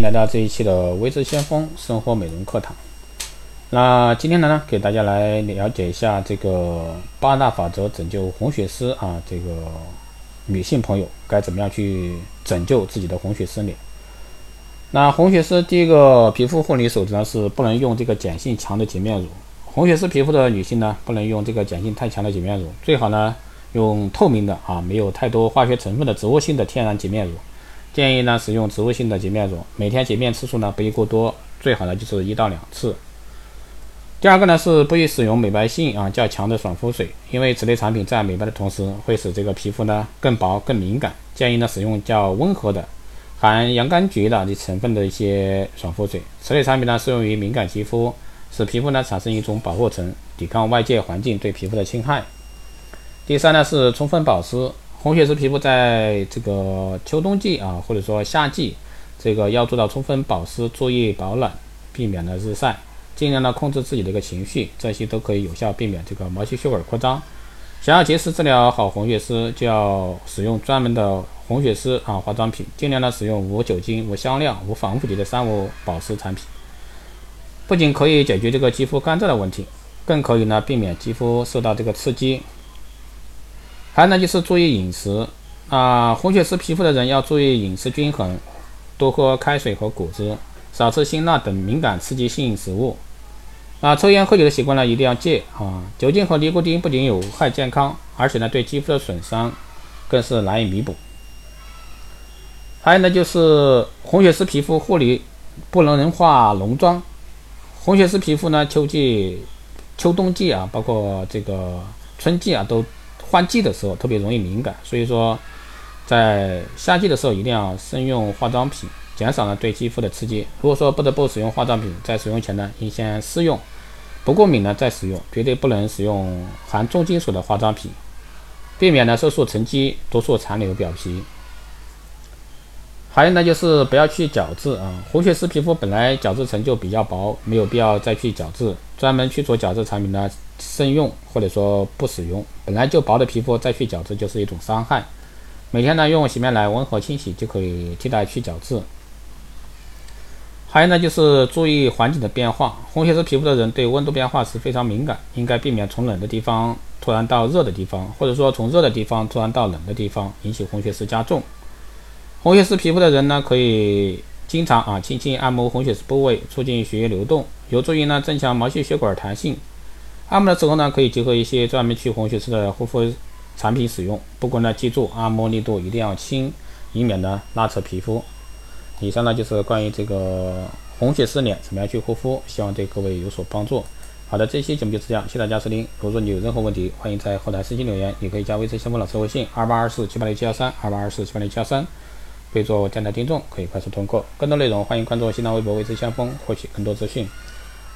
来到这一期的微知先锋生活美容课堂。那今天呢，给大家来了解一下这个八大法则拯救红血丝啊，这个女性朋友该怎么样去拯救自己的红血丝脸？那红血丝第一个皮肤护理手段是不能用这个碱性强的洁面乳。红血丝皮肤的女性呢，不能用这个碱性太强的洁面乳，最好呢用透明的啊，没有太多化学成分的植物性的天然洁面乳。建议呢使用植物性的洁面乳，每天洁面次数呢不宜过多，最好呢就是一到两次。第二个呢是不宜使用美白性啊较强的爽肤水，因为此类产品在美白的同时会使这个皮肤呢更薄更敏感。建议呢使用较温和的含洋甘菊的成分的一些爽肤水，此类产品呢适用于敏感肌肤，使皮肤呢产生一种保护层，抵抗外界环境对皮肤的侵害。第三呢是充分保湿。红血丝皮肤在这个秋冬季啊，或者说夏季，这个要做到充分保湿，注意保暖，避免了日晒，尽量呢控制自己的一个情绪，这些都可以有效避免这个毛细血管扩张。想要及时治疗好红血丝，就要使用专门的红血丝啊化妆品，尽量呢使用无酒精、无香料、无防腐剂的三无保湿产品。不仅可以解决这个肌肤干燥的问题，更可以呢避免肌肤受到这个刺激。还有呢，就是注意饮食啊，红血丝皮肤的人要注意饮食均衡，多喝开水和果汁，少吃辛辣等敏感刺激性食物。啊，抽烟喝酒的习惯呢一定要戒啊。酒精和尼古丁不仅有害健康，而且呢对肌肤的损伤更是难以弥补。还有呢，就是红血丝皮肤护理不能人化浓妆。红血丝皮肤呢，秋季、秋冬季啊，包括这个春季啊，都。换季的时候特别容易敏感，所以说在夏季的时候一定要慎用化妆品，减少了对肌肤的刺激。如果说不得不使用化妆品，在使用前呢，应先试用，不过敏呢再使用，绝对不能使用含重金属的化妆品，避免呢色素沉积，毒素残留表皮。还有呢，就是不要去角质啊，红血丝皮肤本来角质层就比较薄，没有必要再去角质，专门去除角质产品呢，慎用或者说不使用。本来就薄的皮肤再去角质就是一种伤害。每天呢用洗面奶温和清洗就可以替代去角质。还有呢，就是注意环境的变化，红血丝皮肤的人对温度变化是非常敏感，应该避免从冷的地方突然到热的地方，或者说从热的地方突然到冷的地方，引起红血丝加重。红血丝皮肤的人呢，可以经常啊轻轻按摩红血丝部位，促进血液流动，有助于呢增强毛细血管弹性。按摩的时候呢，可以结合一些专门去红血丝的护肤产品使用。不过呢，记住按摩力度一定要轻，以免呢拉扯皮肤。以上呢就是关于这个红血丝脸怎么样去护肤，希望对各位有所帮助。好的，这期节目就是这样，谢谢大家收听。如果说你有任何问题，欢迎在后台私信留言，也可以加微信先锋老师微信二八二四七八六七幺三二八二四七八六七幺三。备注电台听众可以快速通过，更多内容欢迎关注新浪微博“未知先锋”获取更多资讯。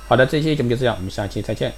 好的，这期节目就这样，我们下期再见。